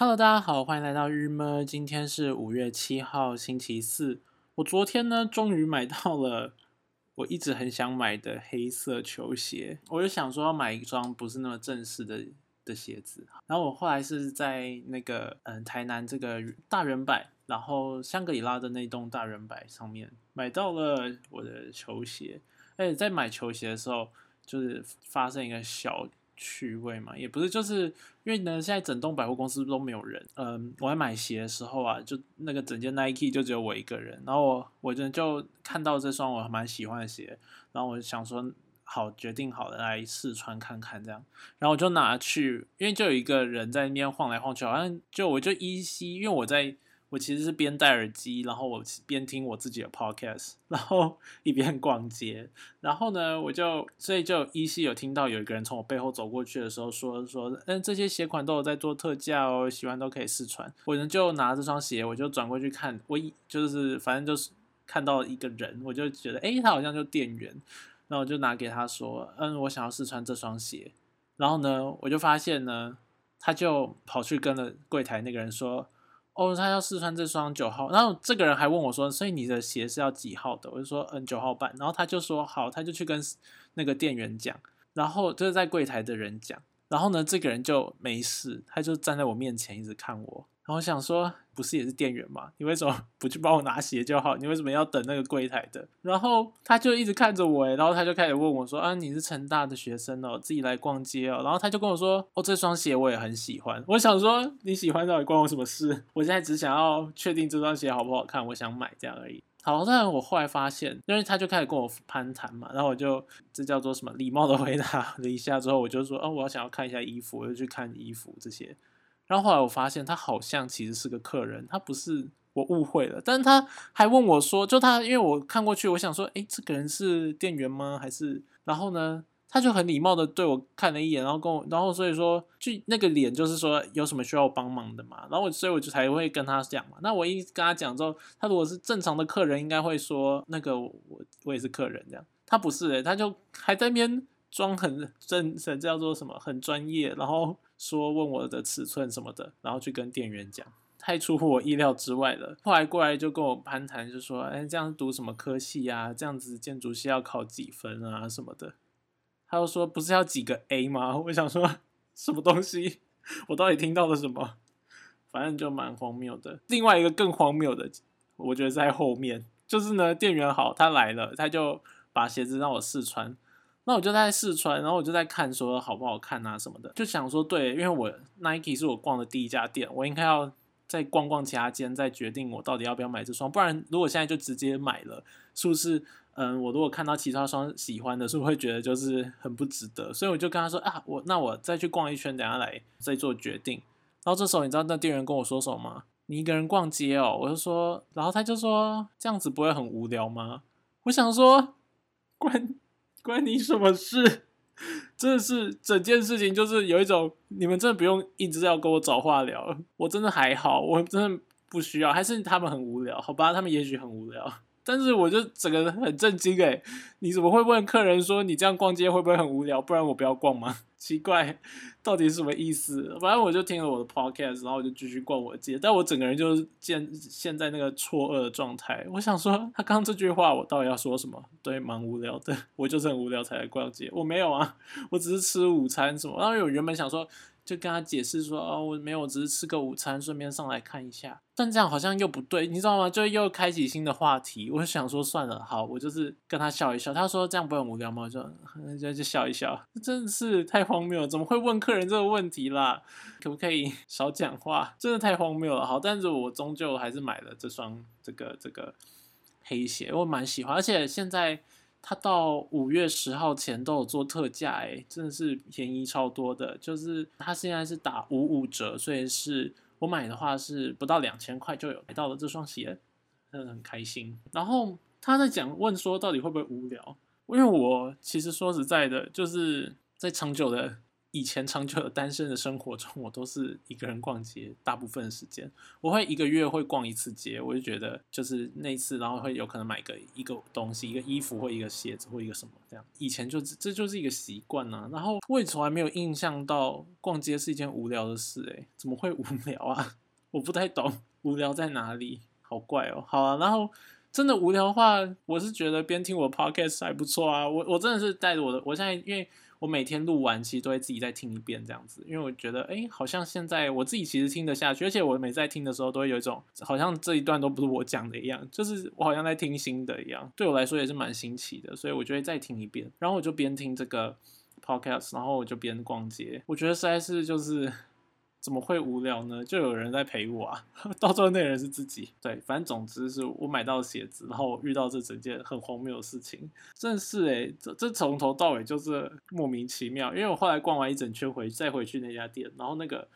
Hello，大家好，欢迎来到日么。今天是五月七号，星期四。我昨天呢，终于买到了我一直很想买的黑色球鞋。我就想说要买一双不是那么正式的的鞋子。然后我后来是在那个嗯台南这个大人柏，然后香格里拉的那栋大人柏上面买到了我的球鞋。而且在买球鞋的时候，就是发生一个小。趣味嘛，也不是，就是因为呢，现在整栋百货公司都没有人。嗯，我在买鞋的时候啊，就那个整间 Nike 就只有我一个人。然后我我就就看到这双我蛮喜欢的鞋，然后我就想说，好，决定好了来试穿看看这样。然后我就拿去，因为就有一个人在那边晃来晃去，好像就我就依稀，因为我在。我其实是边戴耳机，然后我边听我自己的 podcast，然后一边逛街。然后呢，我就所以就依稀有听到有一个人从我背后走过去的时候说说，嗯，这些鞋款都有在做特价哦，喜欢都可以试穿。我呢就拿这双鞋，我就转过去看，我一就是反正就是看到一个人，我就觉得哎，他好像就店员，然后我就拿给他说，嗯，我想要试穿这双鞋。然后呢，我就发现呢，他就跑去跟了柜台那个人说。哦，他要试穿这双九号，然后这个人还问我说：“所以你的鞋是要几号的？”我就说：“嗯，九号半。”然后他就说：“好。”他就去跟那个店员讲，然后就是在柜台的人讲，然后呢，这个人就没事，他就站在我面前一直看我。然后想说，不是也是店员吗？你为什么不去帮我拿鞋就好？你为什么要等那个柜台的？然后他就一直看着我，然后他就开始问我说：“啊，你是成大的学生哦，自己来逛街哦。”然后他就跟我说：“哦，这双鞋我也很喜欢。”我想说，你喜欢到底关我什么事？我现在只想要确定这双鞋好不好看，我想买这样而已。好，但我后来发现，因为他就开始跟我攀谈嘛，然后我就这叫做什么礼貌的回答了一下之后，我就说：“哦，我要想要看一下衣服，我就去看衣服这些。”然后后来我发现他好像其实是个客人，他不是我误会了，但是他还问我说，就他因为我看过去，我想说，哎，这个人是店员吗？还是？然后呢，他就很礼貌的对我看了一眼，然后跟我，然后所以说，就那个脸就是说有什么需要帮忙的嘛，然后我所以我就才会跟他讲嘛。那我一跟他讲之后，他如果是正常的客人，应该会说那个我我也是客人这样，他不是诶，他就还在那边装很正，这叫做什么很专业，然后。说问我的尺寸什么的，然后去跟店员讲，太出乎我意料之外了。后来过来就跟我攀谈，就说：“哎，这样读什么科系啊？这样子建筑系要考几分啊？什么的。”他又说：“不是要几个 A 吗？” 我想说什么东西？我到底听到了什么？反正就蛮荒谬的。另外一个更荒谬的，我觉得在后面，就是呢，店员好，他来了，他就把鞋子让我试穿。那我就在试穿，然后我就在看说好不好看啊什么的，就想说对，因为我 Nike 是我逛的第一家店，我应该要再逛逛其他间，再决定我到底要不要买这双。不然如果现在就直接买了，是不是？嗯，我如果看到其他双喜欢的，是不是会觉得就是很不值得？所以我就跟他说啊，我那我再去逛一圈，等下来再做决定。然后这时候你知道那店员跟我说什么吗？你一个人逛街哦，我就说，然后他就说这样子不会很无聊吗？我想说关。关你什么事？真的是整件事情就是有一种，你们真的不用一直要跟我找话聊，我真的还好，我真的不需要，还是他们很无聊？好吧，他们也许很无聊。但是我就整个人很震惊哎，你怎么会问客人说你这样逛街会不会很无聊？不然我不要逛吗？奇怪，到底是什么意思？反正我就听了我的 podcast，然后我就继续逛我的街，但我整个人就是现现在那个错愕的状态。我想说，他刚刚这句话我到底要说什么？对，蛮无聊的，我就是很无聊才来逛街。我没有啊，我只是吃午餐什么。然后我原本想说。就跟他解释说，哦，我没有，只是吃个午餐，顺便上来看一下。但这样好像又不对，你知道吗？就又开启新的话题。我想说，算了，好，我就是跟他笑一笑。他说这样不很无聊吗？我就就就笑一笑。真的是太荒谬，怎么会问客人这个问题啦？可不可以 少讲话？真的太荒谬了。好，但是我终究还是买了这双这个这个黑鞋，我蛮喜欢，而且现在。它到五月十号前都有做特价，哎，真的是便宜超多的。就是它现在是打五五折，所以是我买的话是不到两千块就有买到了这双鞋，真的很开心。然后他在讲问说到底会不会无聊？因为我其实说实在的，就是在长久的。以前长久的单身的生活中，我都是一个人逛街，大部分时间我会一个月会逛一次街，我就觉得就是那次，然后会有可能买个一个东西，一个衣服或一个鞋子或一个什么这样。以前就这就是一个习惯呢，然后我也从来没有印象到逛街是一件无聊的事，诶，怎么会无聊啊？我不太懂无聊在哪里，好怪哦。好啊，然后。真的无聊的话，我是觉得边听我 podcast 还不错啊。我我真的是带着我的，我现在因为我每天录完，其实都会自己再听一遍这样子。因为我觉得，哎，好像现在我自己其实听得下去，而且我每次在听的时候，都会有一种好像这一段都不是我讲的一样，就是我好像在听新的一样。对我来说也是蛮新奇的，所以我就会再听一遍。然后我就边听这个 podcast，然后我就边逛街。我觉得实在是就是。怎么会无聊呢？就有人在陪我啊！到最后那人是自己。对，反正总之是我买到鞋子，然后遇到这整件很荒谬的事情，真是哎，这这从头到尾就是莫名其妙。因为我后来逛完一整圈回再回去那家店，然后那个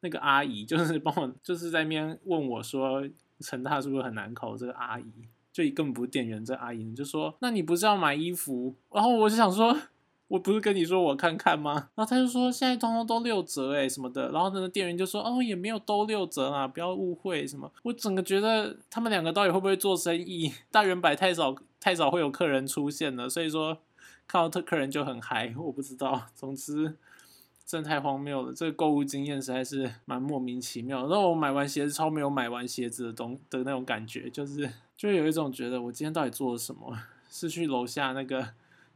那个阿姨就是 帮我就是在那边问我说成大是不是很难考？这个阿姨就根本不是店员，这阿姨就说那你不是要买衣服？然后我就想说。我不是跟你说我看看吗？然后他就说现在通通都六折哎什么的，然后那个店员就说哦也没有都六折啊，不要误会什么。我整个觉得他们两个到底会不会做生意？大圆摆太少太少会有客人出现了，所以说看到特客人就很嗨，我不知道。总之真太荒谬了，这个购物经验实在是蛮莫名其妙。然后我买完鞋子超没有买完鞋子的东的那种感觉，就是就有一种觉得我今天到底做了什么？是去楼下那个。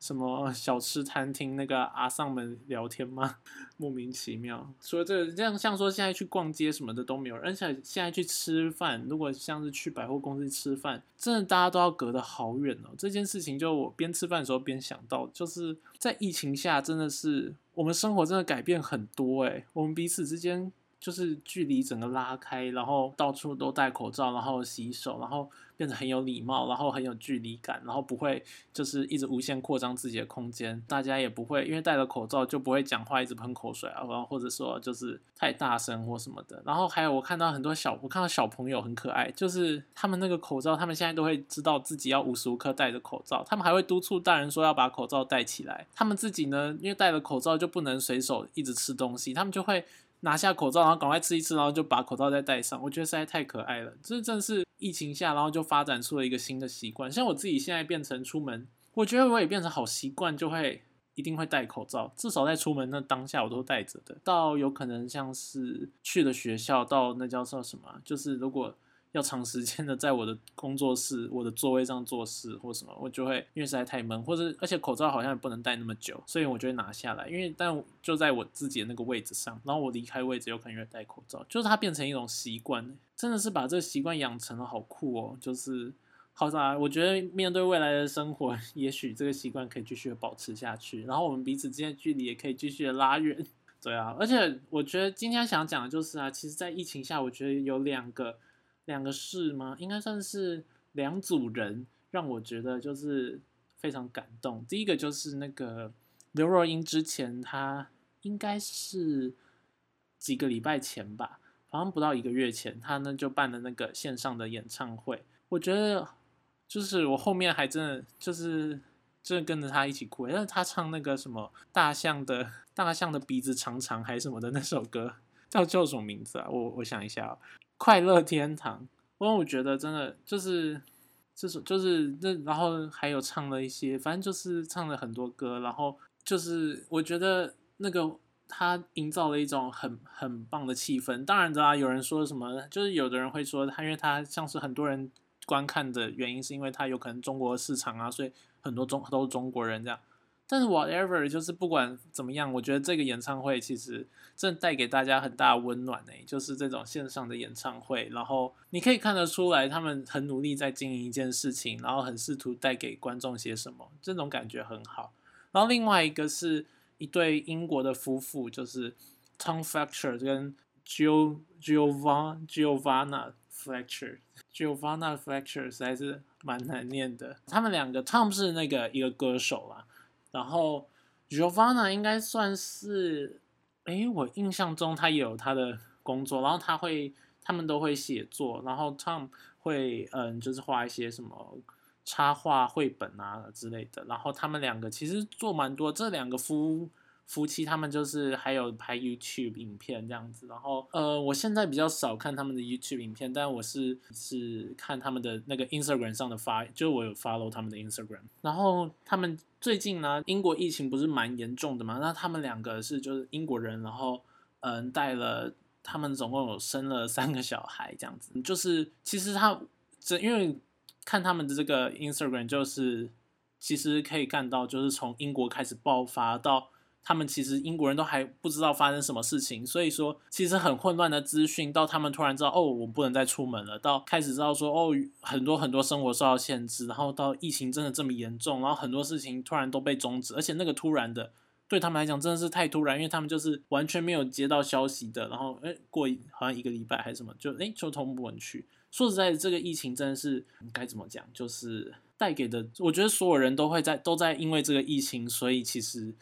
什么小吃餐厅那个阿桑们聊天吗？莫名其妙。除了这个，这样像说现在去逛街什么的都没有，而且现在去吃饭，如果像是去百货公司吃饭，真的大家都要隔得好远哦。这件事情就我边吃饭的时候边想到，就是在疫情下，真的是我们生活真的改变很多诶，我们彼此之间就是距离整个拉开，然后到处都戴口罩，然后洗手，然后。变得很有礼貌，然后很有距离感，然后不会就是一直无限扩张自己的空间。大家也不会因为戴了口罩就不会讲话，一直喷口水啊，然后或者说就是太大声或什么的。然后还有我看到很多小，我看到小朋友很可爱，就是他们那个口罩，他们现在都会知道自己要无时无刻戴着口罩，他们还会督促大人说要把口罩戴起来。他们自己呢，因为戴了口罩就不能随手一直吃东西，他们就会。拿下口罩，然后赶快吃一吃，然后就把口罩再戴上。我觉得实在太可爱了。这正是疫情下，然后就发展出了一个新的习惯。像我自己现在变成出门，我觉得我也变成好习惯，就会一定会戴口罩。至少在出门那当下，我都戴着的。到有可能像是去的学校，到那叫做什么，就是如果。要长时间的在我的工作室、我的座位上做事或什么，我就会因为实在太闷，或者而且口罩好像也不能戴那么久，所以我就会拿下来。因为但就在我自己的那个位置上，然后我离开位置有可能会戴口罩，就是它变成一种习惯，真的是把这个习惯养成了，好酷哦！就是好啥，我觉得面对未来的生活，也许这个习惯可以继续保持下去，然后我们彼此之间的距离也可以继续的拉远。对啊，而且我觉得今天想讲的就是啊，其实，在疫情下，我觉得有两个。两个事吗？应该算是两组人，让我觉得就是非常感动。第一个就是那个刘若英，之前她应该是几个礼拜前吧，好像不到一个月前，她呢就办了那个线上的演唱会。我觉得就是我后面还真的就是真的跟着她一起哭，因为她唱那个什么大象的大象的鼻子长长还是什么的那首歌，叫叫什么名字啊？我我想一下。快乐天堂，因为我觉得真的就是这首，就是那然后还有唱了一些，反正就是唱了很多歌，然后就是我觉得那个他营造了一种很很棒的气氛。当然的，有人说什么，就是有的人会说他，因为他像是很多人观看的原因，是因为他有可能中国市场啊，所以很多中都是中国人这样。但是 whatever，就是不管怎么样，我觉得这个演唱会其实真的带给大家很大温暖诶，就是这种线上的演唱会，然后你可以看得出来，他们很努力在经营一件事情，然后很试图带给观众些什么，这种感觉很好。然后另外一个是一对英国的夫妇，就是 Tom Fletcher 跟 Gio Giovan Giovanna Fletcher，Giovanna Fletcher 实在是蛮难念的。他们两个，Tom 是那个一个歌手啦。然后，Giovanna 应该算是，哎，我印象中他也有他的工作，然后他会，他们都会写作，然后 Tom 会，嗯，就是画一些什么插画、绘本啊之类的。然后他们两个其实做蛮多，这两个夫夫妻他们就是还有拍 YouTube 影片这样子，然后呃，我现在比较少看他们的 YouTube 影片，但我是是看他们的那个 Instagram 上的发，就我有 follow 他们的 Instagram，然后他们最近呢，英国疫情不是蛮严重的嘛，那他们两个是就是英国人，然后嗯带了他们总共有生了三个小孩这样子，就是其实他这因为看他们的这个 Instagram 就是其实可以看到，就是从英国开始爆发到。他们其实英国人都还不知道发生什么事情，所以说其实很混乱的资讯，到他们突然知道哦，我不能再出门了，到开始知道说哦，很多很多生活受到限制，然后到疫情真的这么严重，然后很多事情突然都被终止，而且那个突然的对他们来讲真的是太突然，因为他们就是完全没有接到消息的，然后哎过好像一个礼拜还是什么，就哎就通不稳去。说实在的，这个疫情真的是该怎么讲，就是带给的，我觉得所有人都会在都在因为这个疫情，所以其实。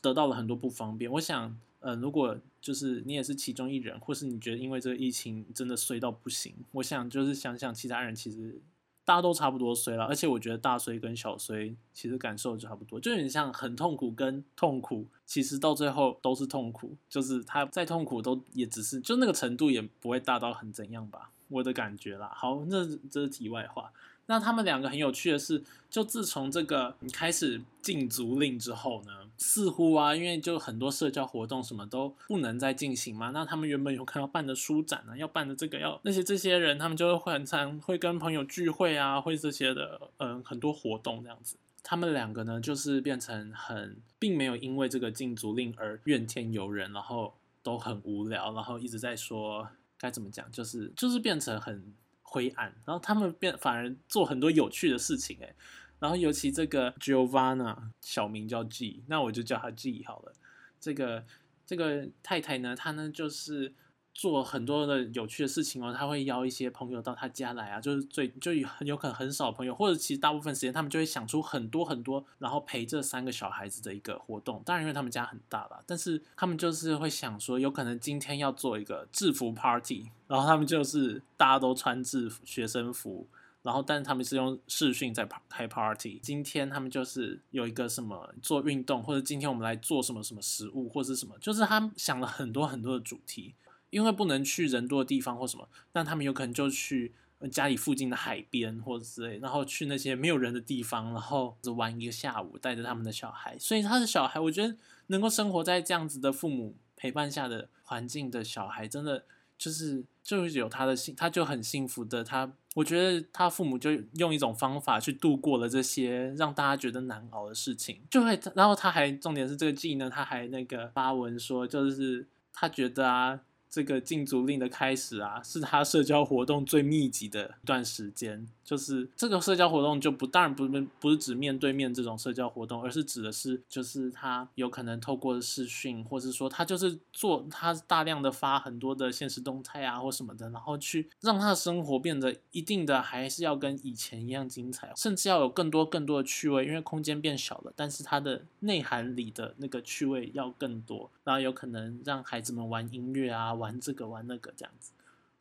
得到了很多不方便。我想，呃，如果就是你也是其中一人，或是你觉得因为这个疫情真的衰到不行，我想就是想想其他人，其实大家都差不多衰了。而且我觉得大衰跟小衰其实感受就差不多，就有点像很痛苦跟痛苦，其实到最后都是痛苦。就是他再痛苦都也只是就那个程度也不会大到很怎样吧，我的感觉啦。好，那这是题外话。那他们两个很有趣的是，就自从这个你开始禁足令之后呢，似乎啊，因为就很多社交活动什么都不能再进行嘛。那他们原本有可能要办的书展啊，要办的这个要那些这些人，他们就会很常会跟朋友聚会啊，会这些的，嗯，很多活动这样子。他们两个呢，就是变成很，并没有因为这个禁足令而怨天尤人，然后都很无聊，然后一直在说该怎么讲，就是就是变成很。灰暗，然后他们变反而做很多有趣的事情，哎，然后尤其这个 Giovanna 小名叫 G，那我就叫她 G 好了。这个这个太太呢，她呢就是。做很多的有趣的事情哦，他会邀一些朋友到他家来啊，就是最就很有可能很少朋友，或者其实大部分时间他们就会想出很多很多，然后陪这三个小孩子的一个活动。当然，因为他们家很大了，但是他们就是会想说，有可能今天要做一个制服 party，然后他们就是大家都穿制服学生服，然后但是他们是用视讯在开 party。今天他们就是有一个什么做运动，或者今天我们来做什么什么食物，或者是什么，就是他想了很多很多的主题。因为不能去人多的地方或什么，那他们有可能就去家里附近的海边或者之类，然后去那些没有人的地方，然后玩一个下午，带着他们的小孩。所以他的小孩，我觉得能够生活在这样子的父母陪伴下的环境的小孩，真的就是就是有他的幸，他就很幸福的。他我觉得他父母就用一种方法去度过了这些让大家觉得难熬的事情，就会然后他还重点是这个季呢，他还那个发文说，就是他觉得啊。这个禁足令的开始啊，是他社交活动最密集的一段时间。就是这个社交活动就不当然不不是指面对面这种社交活动，而是指的是就是他有可能透过视讯，或者说他就是做他大量的发很多的现实动态啊或什么的，然后去让他的生活变得一定的还是要跟以前一样精彩，甚至要有更多更多的趣味，因为空间变小了，但是它的内涵里的那个趣味要更多，然后有可能让孩子们玩音乐啊，玩这个玩那个这样子。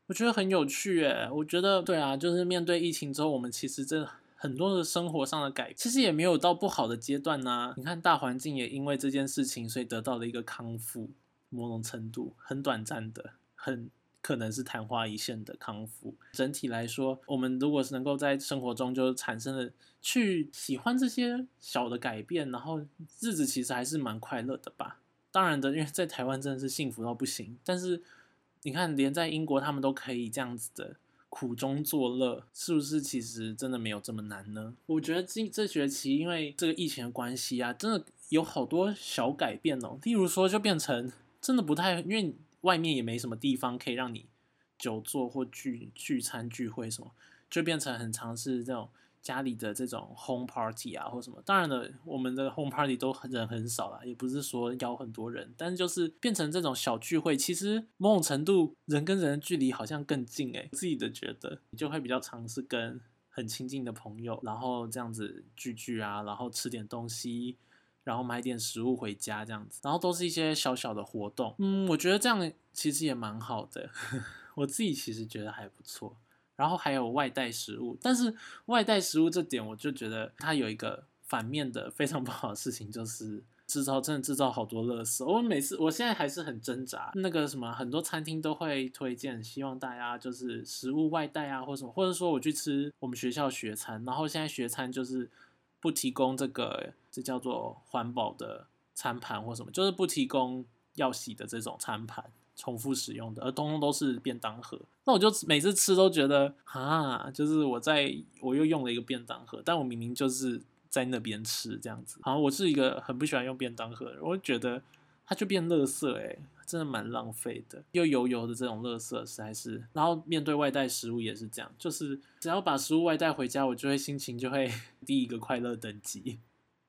我觉得很有趣诶，我觉得对啊，就是面对疫情之后，我们其实这很多的生活上的改，其实也没有到不好的阶段呢。你看大环境也因为这件事情，所以得到了一个康复，某种程度很短暂的，很可能是昙花一现的康复。整体来说，我们如果是能够在生活中就产生了去喜欢这些小的改变，然后日子其实还是蛮快乐的吧。当然的，因为在台湾真的是幸福到不行，但是。你看，连在英国他们都可以这样子的苦中作乐，是不是？其实真的没有这么难呢？我觉得这这学期因为这个疫情的关系啊，真的有好多小改变哦。例如说，就变成真的不太，因为外面也没什么地方可以让你久坐或聚聚餐聚会什么，就变成很尝试这种。家里的这种 home party 啊，或什么，当然了，我们的 home party 都人很少啦，也不是说邀很多人，但是就是变成这种小聚会，其实某种程度人跟人的距离好像更近诶，自己的觉得。你就会比较尝试跟很亲近的朋友，然后这样子聚聚啊，然后吃点东西，然后买点食物回家这样子，然后都是一些小小的活动，嗯，我觉得这样其实也蛮好的，我自己其实觉得还不错。然后还有外带食物，但是外带食物这点我就觉得它有一个反面的非常不好的事情，就是制造真的制造好多垃圾。我每次我现在还是很挣扎。那个什么，很多餐厅都会推荐，希望大家就是食物外带啊，或什么，或者说我去吃我们学校学餐，然后现在学餐就是不提供这个，这叫做环保的餐盘或什么，就是不提供要洗的这种餐盘。重复使用的，而通通都是便当盒。那我就每次吃都觉得啊，就是我在我又用了一个便当盒，但我明明就是在那边吃这样子。好，我是一个很不喜欢用便当盒的人，我觉得它就变垃圾，哎，真的蛮浪费的，又油油的这种垃圾实在是。然后面对外带食物也是这样，就是只要把食物外带回家，我就会心情就会 第一个快乐等级。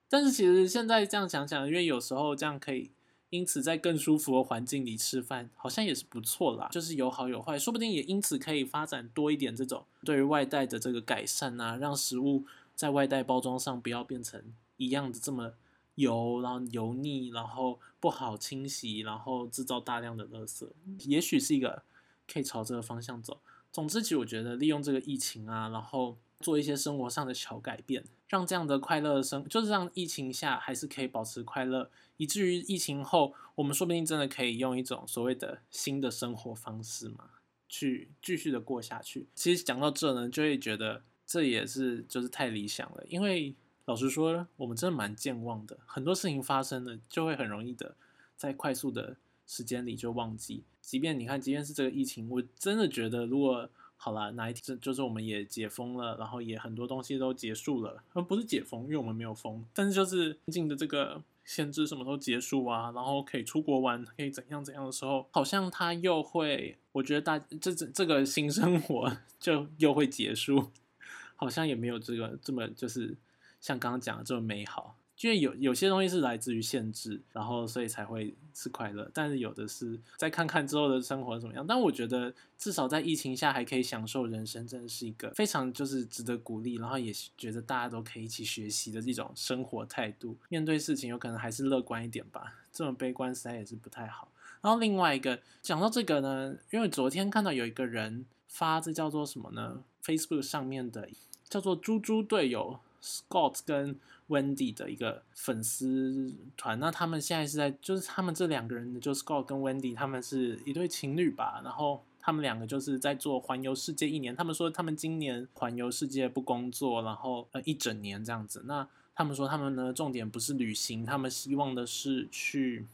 但是其实现在这样想想，因为有时候这样可以。因此，在更舒服的环境里吃饭，好像也是不错啦。就是有好有坏，说不定也因此可以发展多一点这种对于外带的这个改善啊，让食物在外带包装上不要变成一样的这么油，然后油腻，然后不好清洗，然后制造大量的垃圾。也许是一个可以朝这个方向走。总之，其实我觉得利用这个疫情啊，然后做一些生活上的小改变，让这样的快乐生，就是让疫情下还是可以保持快乐。以至于疫情后，我们说不定真的可以用一种所谓的新的生活方式嘛，去继续的过下去。其实讲到这呢，就会觉得这也是就是太理想了。因为老实说，我们真的蛮健忘的，很多事情发生了，就会很容易的在快速的时间里就忘记。即便你看，即便是这个疫情，我真的觉得如果好了哪一天就是我们也解封了，然后也很多东西都结束了，而不是解封，因为我们没有封，但是就是近的这个。限制什么时候结束啊？然后可以出国玩，可以怎样怎样的时候，好像他又会，我觉得大这这这个新生活 就又会结束，好像也没有这个这么就是像刚刚讲的这么美好。因为有有些东西是来自于限制，然后所以才会是快乐。但是有的是再看看之后的生活怎么样。但我觉得至少在疫情下还可以享受人生，真的是一个非常就是值得鼓励，然后也觉得大家都可以一起学习的这种生活态度。面对事情有可能还是乐观一点吧，这种悲观实在也是不太好。然后另外一个讲到这个呢，因为昨天看到有一个人发这叫做什么呢？Facebook 上面的叫做“猪猪队友 ”Scott 跟。Wendy 的一个粉丝团，那他们现在是在，就是他们这两个人，就是 Scott 跟 Wendy，他们是一对情侣吧。然后他们两个就是在做环游世界一年。他们说他们今年环游世界不工作，然后呃一整年这样子。那他们说他们呢重点不是旅行，他们希望的是去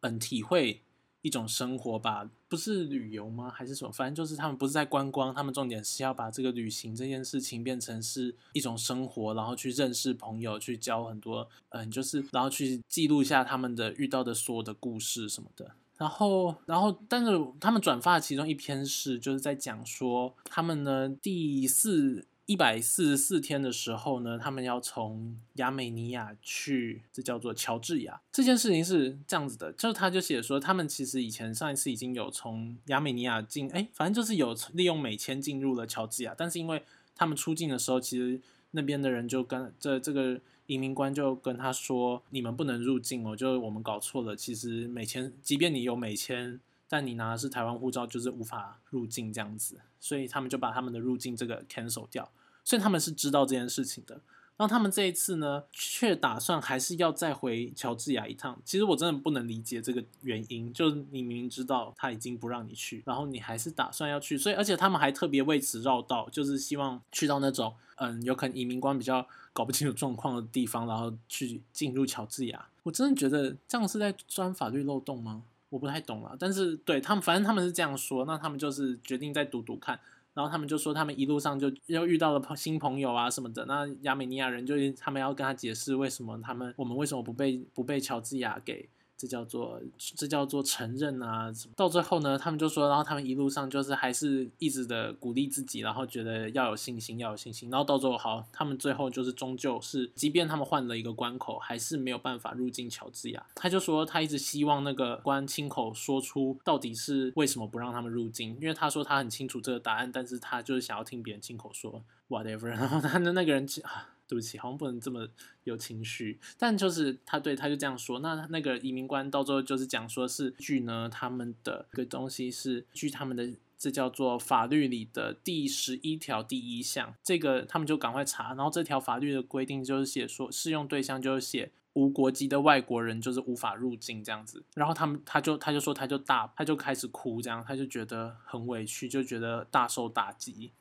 嗯体会。一种生活吧，不是旅游吗？还是什么？反正就是他们不是在观光，他们重点是要把这个旅行这件事情变成是一种生活，然后去认识朋友，去交很多，嗯，就是然后去记录一下他们的遇到的所有的故事什么的。然后，然后，但是他们转发其中一篇是就是在讲说他们呢第四。一百四十四天的时候呢，他们要从亚美尼亚去，这叫做乔治亚。这件事情是这样子的，就是他就写说，他们其实以前上一次已经有从亚美尼亚进，哎，反正就是有利用美签进入了乔治亚，但是因为他们出境的时候，其实那边的人就跟这这个移民官就跟他说，你们不能入境哦，就我们搞错了，其实美签，即便你有美签。但你拿的是台湾护照，就是无法入境这样子，所以他们就把他们的入境这个 cancel 掉。所以他们是知道这件事情的。然后他们这一次呢，却打算还是要再回乔治亚一趟。其实我真的不能理解这个原因，就是你明明知道他已经不让你去，然后你还是打算要去。所以而且他们还特别为此绕道，就是希望去到那种嗯，有可能移民官比较搞不清楚状况的地方，然后去进入乔治亚。我真的觉得这样是在钻法律漏洞吗？我不太懂了，但是对他们，反正他们是这样说，那他们就是决定再读读看，然后他们就说他们一路上就又遇到了新朋友啊什么的，那亚美尼亚人就他们要跟他解释为什么他们我们为什么不被不被乔治亚给。这叫做这叫做承认啊！到最后呢，他们就说，然后他们一路上就是还是一直的鼓励自己，然后觉得要有信心，要有信心。然后到最后，好，他们最后就是终究是，即便他们换了一个关口，还是没有办法入境乔治亚。他就说，他一直希望那个官亲口说出到底是为什么不让他们入境，因为他说他很清楚这个答案，但是他就是想要听别人亲口说 whatever。然后他的那个人啊。对不起，好像不能这么有情绪，但就是他对他就这样说。那那个移民官到最后就是讲说是据呢他们的一个东西是据他们的这叫做法律里的第十一条第一项，这个他们就赶快查。然后这条法律的规定就是写说适用对象就是写无国籍的外国人就是无法入境这样子。然后他们他就他就说他就大他就开始哭，这样他就觉得很委屈，就觉得大受打击，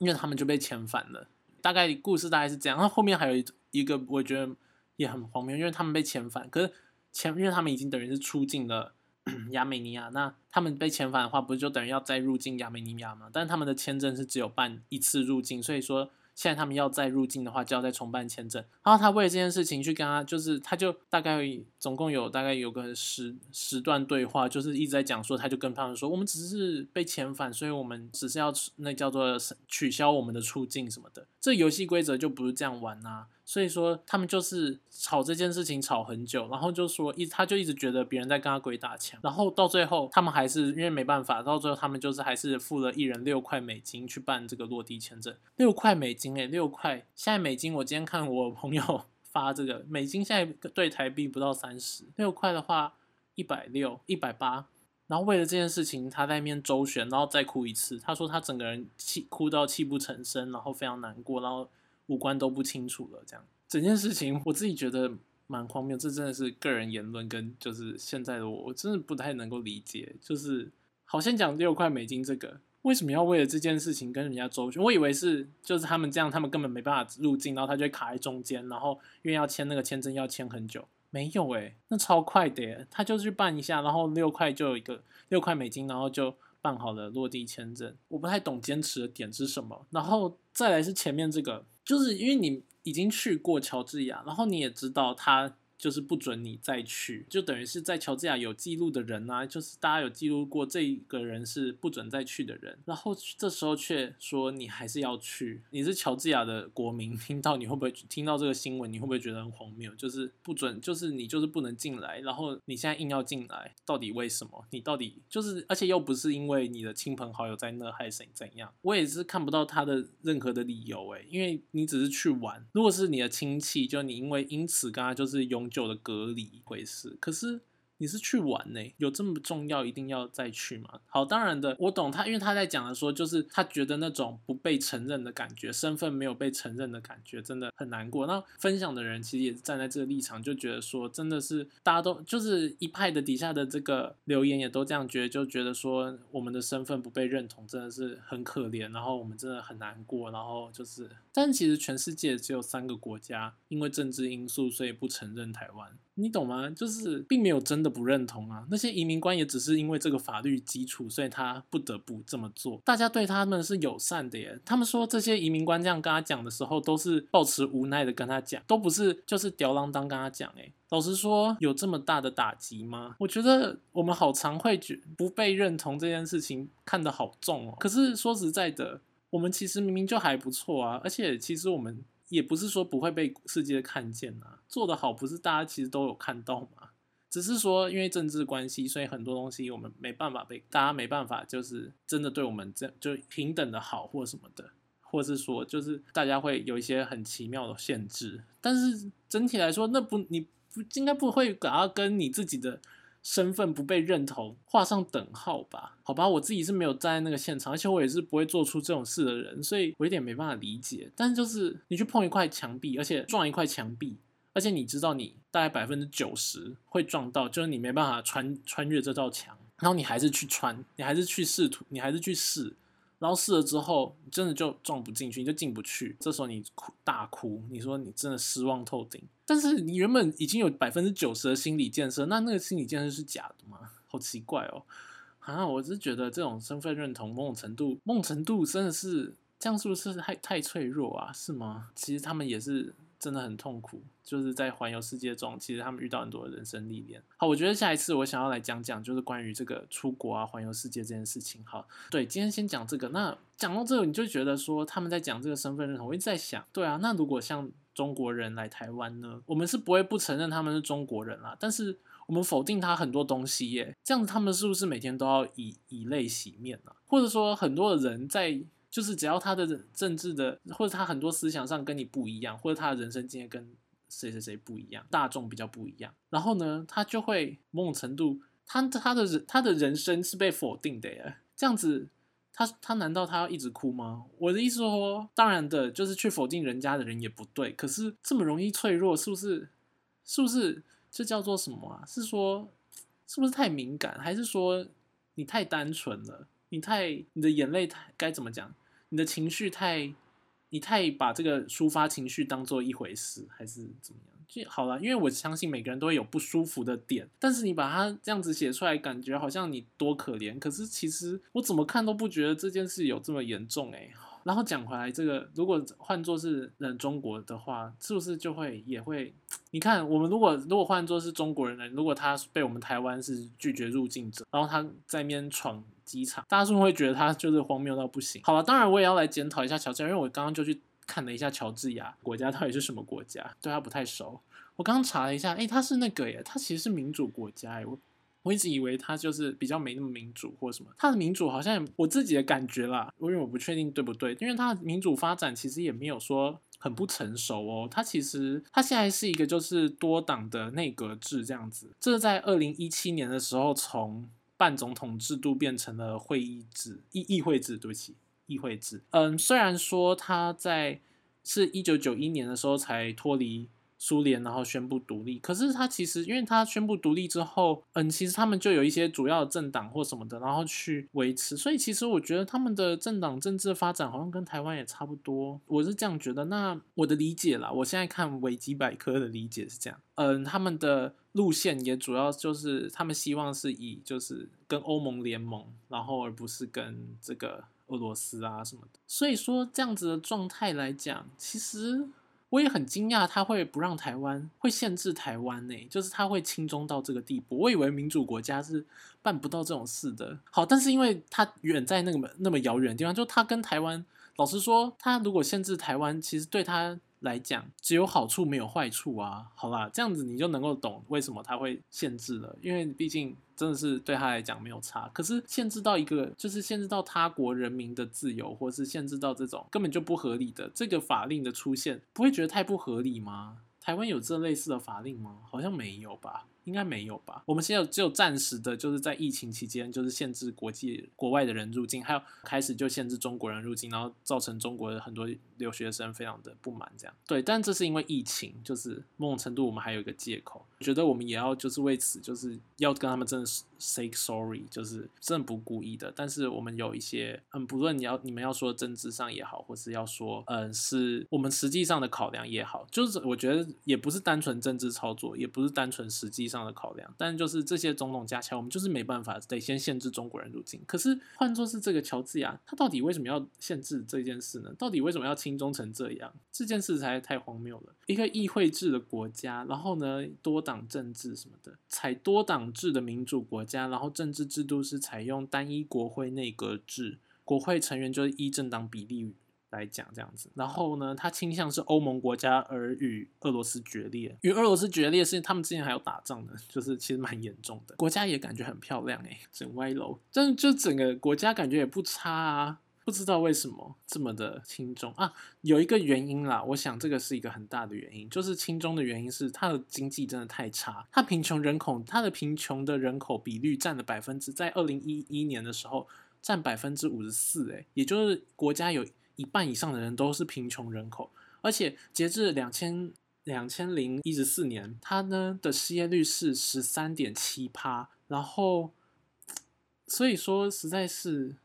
因为他们就被遣返了。大概故事大概是这样。然后后面还有一一个我觉得也很荒谬，因为他们被遣返，可是遣因为他们已经等于是出境了。亚美尼亚，那他们被遣返的话，不是就等于要再入境亚美尼亚吗？但他们的签证是只有办一次入境，所以说现在他们要再入境的话，就要再重办签证。然后他为了这件事情去跟他，就是他就大概总共有大概有个十十段对话，就是一直在讲说，他就跟他们说，我们只是被遣返，所以我们只是要那叫做取消我们的出境什么的。这游戏规则就不是这样玩呐。所以说，他们就是吵这件事情吵很久，然后就说一，他就一直觉得别人在跟他鬼打墙，然后到最后，他们还是因为没办法，到最后他们就是还是付了一人六块美金去办这个落地签证，六块美金诶，六块，现在美金我今天看我朋友 发这个美金现在对台币不到三十，六块的话一百六一百八，然后为了这件事情他在那边周旋，然后再哭一次，他说他整个人气哭到泣不成声，然后非常难过，然后。五官都不清楚了，这样整件事情我自己觉得蛮荒谬。这真的是个人言论，跟就是现在的我，我真的不太能够理解。就是好像讲六块美金这个，为什么要为了这件事情跟人家周旋？我以为是就是他们这样，他们根本没办法入境，然后他就会卡在中间，然后因为要签那个签证要签很久，没有诶，那超快的，他就去办一下，然后六块就有一个六块美金，然后就。办好了落地签证，我不太懂坚持的点是什么。然后再来是前面这个，就是因为你已经去过乔治亚，然后你也知道他。就是不准你再去，就等于是在乔治亚有记录的人啊，就是大家有记录过这个人是不准再去的人，然后这时候却说你还是要去，你是乔治亚的国民，听到你会不会听到这个新闻，你会不会觉得很荒谬？就是不准，就是你就是不能进来，然后你现在硬要进来，到底为什么？你到底就是，而且又不是因为你的亲朋好友在那，还是怎样？我也是看不到他的任何的理由诶，因为你只是去玩，如果是你的亲戚，就你因为因此跟他就是永。久的隔离一回事，可是。你是去玩呢？有这么重要一定要再去吗？好，当然的，我懂他，因为他在讲的说，就是他觉得那种不被承认的感觉，身份没有被承认的感觉，真的很难过。那分享的人其实也是站在这个立场，就觉得说，真的是大家都就是一派的底下的这个留言也都这样觉得，就觉得说我们的身份不被认同，真的是很可怜，然后我们真的很难过，然后就是，但其实全世界只有三个国家因为政治因素所以不承认台湾。你懂吗？就是并没有真的不认同啊，那些移民官也只是因为这个法律基础，所以他不得不这么做。大家对他们是友善的耶。他们说这些移民官这样跟他讲的时候，都是抱持无奈的跟他讲，都不是就是吊郎当跟他讲。哎，老实说，有这么大的打击吗？我觉得我们好常会觉不被认同这件事情看得好重哦。可是说实在的，我们其实明明就还不错啊，而且其实我们。也不是说不会被世界看见呐，做得好不是大家其实都有看到吗？只是说因为政治关系，所以很多东西我们没办法被大家没办法，就是真的对我们这就平等的好或什么的，或是说就是大家会有一些很奇妙的限制。但是整体来说，那不你不应该不会把它跟你自己的。身份不被认同，画上等号吧？好吧，我自己是没有站在那个现场，而且我也是不会做出这种事的人，所以我有点没办法理解。但是就是你去碰一块墙壁，而且撞一块墙壁，而且你知道你大概百分之九十会撞到，就是你没办法穿穿越这道墙，然后你还是去穿，你还是去试图，你还是去试。然后试了之后，真的就撞不进去，你就进不去。这时候你哭大哭，你说你真的失望透顶。但是你原本已经有百分之九十的心理建设，那那个心理建设是假的吗？好奇怪哦！啊，我是觉得这种身份认同某种程度，某种程度真的是这样，是不是太太脆弱啊？是吗？其实他们也是。真的很痛苦，就是在环游世界中，其实他们遇到很多人生历练。好，我觉得下一次我想要来讲讲，就是关于这个出国啊、环游世界这件事情。好，对，今天先讲这个。那讲到这个，你就觉得说他们在讲这个身份认同，我一直在想，对啊，那如果像中国人来台湾呢，我们是不会不承认他们是中国人啦，但是我们否定他很多东西耶，这样子他们是不是每天都要以以泪洗面呢？或者说很多的人在。就是只要他的政治的，或者他很多思想上跟你不一样，或者他的人生经验跟谁谁谁不一样，大众比较不一样，然后呢，他就会某种程度，他他的人他的人生是被否定的耶。这样子，他他难道他要一直哭吗？我的意思说，当然的，就是去否定人家的人也不对。可是这么容易脆弱，是不是是不是？这叫做什么啊？是说是不是太敏感，还是说你太单纯了？你太你的眼泪太该怎么讲？你的情绪太你太把这个抒发情绪当做一回事，还是怎么样？就好了，因为我相信每个人都会有不舒服的点，但是你把它这样子写出来，感觉好像你多可怜。可是其实我怎么看都不觉得这件事有这么严重诶。然后讲回来，这个如果换作是人中国的话，是不是就会也会？你看，我们如果如果换作是中国人呢？如果他被我们台湾是拒绝入境者，然后他在那边闯机场，大家是不是会觉得他就是荒谬到不行？好了，当然我也要来检讨一下乔治，因为我刚刚就去看了一下乔治亚国家到底是什么国家，对他不太熟。我刚查了一下，哎，他是那个耶，他其实是民主国家耶。我我一直以为他就是比较没那么民主或什么，他的民主好像我自己的感觉啦，因为我不确定对不对，因为他的民主发展其实也没有说很不成熟哦，他其实他现在是一个就是多党的内阁制这样子，这在二零一七年的时候从半总统制度变成了会议制议议会制，对不起，议会制。嗯，虽然说他在是一九九一年的时候才脱离。苏联然后宣布独立，可是他其实，因为他宣布独立之后，嗯，其实他们就有一些主要政党或什么的，然后去维持，所以其实我觉得他们的政党政治发展好像跟台湾也差不多，我是这样觉得。那我的理解啦，我现在看维基百科的理解是这样，嗯，他们的路线也主要就是他们希望是以就是跟欧盟联盟，然后而不是跟这个俄罗斯啊什么的。所以说这样子的状态来讲，其实。我也很惊讶，他会不让台湾，会限制台湾呢？就是他会轻中到这个地步。我以为民主国家是办不到这种事的。好，但是因为他远在那么那么遥远的地方，就他跟台湾，老实说，他如果限制台湾，其实对他。来讲只有好处没有坏处啊，好啦，这样子你就能够懂为什么他会限制了，因为毕竟真的是对他来讲没有差，可是限制到一个就是限制到他国人民的自由，或是限制到这种根本就不合理的这个法令的出现，不会觉得太不合理吗？台湾有这类似的法令吗？好像没有吧。应该没有吧？我们现在只有暂时的，就是在疫情期间，就是限制国际国外的人入境，还有开始就限制中国人入境，然后造成中国的很多留学生非常的不满，这样对。但这是因为疫情，就是某种程度我们还有一个借口，觉得我们也要就是为此就是要跟他们真的 say sorry，就是真的不故意的。但是我们有一些嗯，不论你要你们要说政治上也好，或是要说嗯是我们实际上的考量也好，就是我觉得也不是单纯政治操作，也不是单纯实际。上的考量，但就是这些种种加起来，我们就是没办法，得先限制中国人入境。可是换作是这个乔治亚，他到底为什么要限制这件事呢？到底为什么要轻中成这样？这件事才太荒谬了。一个议会制的国家，然后呢多党政治什么的，采多党制的民主国家，然后政治制度是采用单一国会内阁制，国会成员就是依政党比例。来讲这样子，然后呢，他倾向是欧盟国家而与俄罗斯决裂，与俄罗斯决裂是他们之前还有打仗的，就是其实蛮严重的。国家也感觉很漂亮哎，整歪楼，但是就整个国家感觉也不差啊，不知道为什么这么的轻中啊？有一个原因啦，我想这个是一个很大的原因，就是轻中的原因是它的经济真的太差，它贫穷人口，它的贫穷的人口比率占了百分之，在二零一一年的时候占百分之五十四，哎，也就是国家有。一半以上的人都是贫穷人口，而且截至两千两千零一十四年，他呢的失业率是十三点七趴，然后 所以说实在是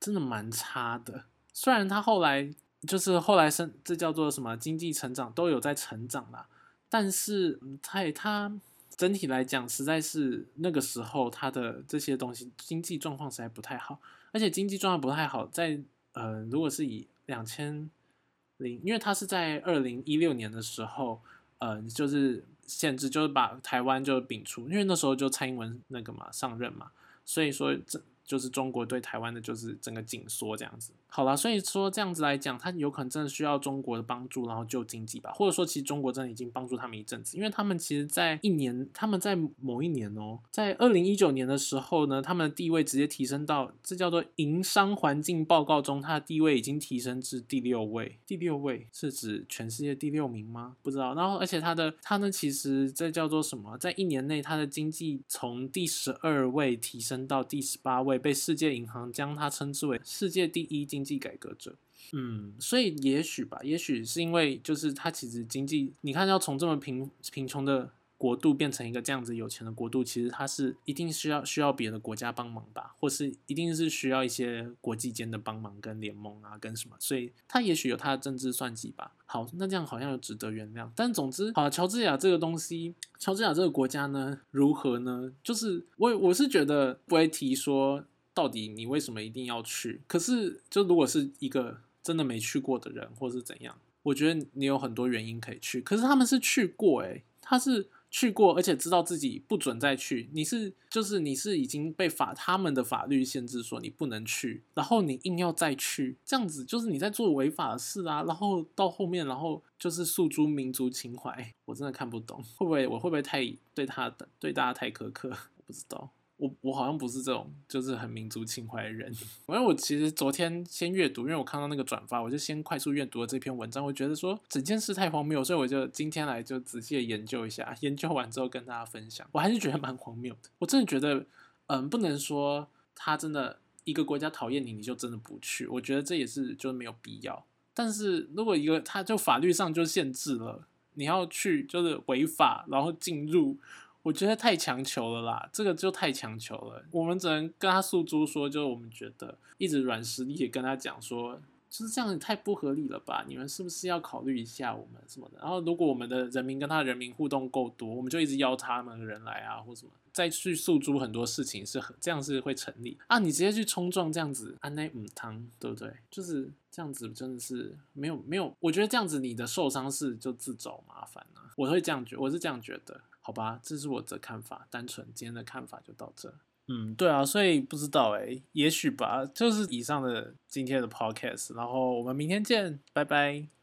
真的蛮差的。虽然他后来就是后来生这叫做什么经济成长都有在成长啦，但是他他整体来讲实在是那个时候他的这些东西经济状况实在不太好，而且经济状况不太好在。呃，如果是以两千零，因为它是在二零一六年的时候，呃，就是限制，就是把台湾就摒除，因为那时候就蔡英文那个嘛上任嘛，所以说这。就是中国对台湾的，就是整个紧缩这样子。好了，所以说这样子来讲，他有可能真的需要中国的帮助，然后救经济吧。或者说，其实中国真的已经帮助他们一阵子，因为他们其实，在一年，他们在某一年哦，在二零一九年的时候呢，他们的地位直接提升到这叫做营商环境报告中，它的地位已经提升至第六位。第六位是指全世界第六名吗？不知道。然后，而且它的它呢，其实这叫做什么？在一年内，它的经济从第十二位提升到第十八位。被世界银行将他称之为世界第一经济改革者。嗯，所以也许吧，也许是因为就是他其实经济，你看要从这么贫贫穷的。国度变成一个这样子有钱的国度，其实他是一定需要需要别的国家帮忙吧，或是一定是需要一些国际间的帮忙跟联盟啊，跟什么，所以他也许有他的政治算计吧。好，那这样好像有值得原谅。但总之，好，乔治亚这个东西，乔治亚这个国家呢，如何呢？就是我我是觉得不会提说到底你为什么一定要去。可是就如果是一个真的没去过的人，或是怎样，我觉得你有很多原因可以去。可是他们是去过，诶，他是。去过，而且知道自己不准再去。你是就是你是已经被法他们的法律限制说你不能去，然后你硬要再去，这样子就是你在做违法的事啊。然后到后面，然后就是诉诸民族情怀，我真的看不懂，会不会我会不会太对他的对大家太苛刻？不知道。我我好像不是这种，就是很民族情怀的人。因为我其实昨天先阅读，因为我看到那个转发，我就先快速阅读了这篇文章。我觉得说整件事太荒谬，所以我就今天来就仔细的研究一下。研究完之后跟大家分享，我还是觉得蛮荒谬的。我真的觉得，嗯，不能说他真的一个国家讨厌你，你就真的不去。我觉得这也是就是没有必要。但是如果一个他就法律上就限制了你要去，就是违法，然后进入。我觉得太强求了啦，这个就太强求了。我们只能跟他诉诸说，就是我们觉得一直软实力也跟他讲说，就是这样太不合理了吧？你们是不是要考虑一下我们什么的？然后如果我们的人民跟他人民互动够多，我们就一直邀他们人来啊，或什么，再去诉诸很多事情是很这样是会成立啊。你直接去冲撞这样子，安内五汤对不对？就是这样子真的是没有没有，我觉得这样子你的受伤是就自找麻烦了。我会这样觉，我是这样觉得。好吧，这是我的看法，单纯今天的看法就到这。嗯，对啊，所以不知道哎，也许吧，就是以上的今天的 podcast，然后我们明天见，拜拜。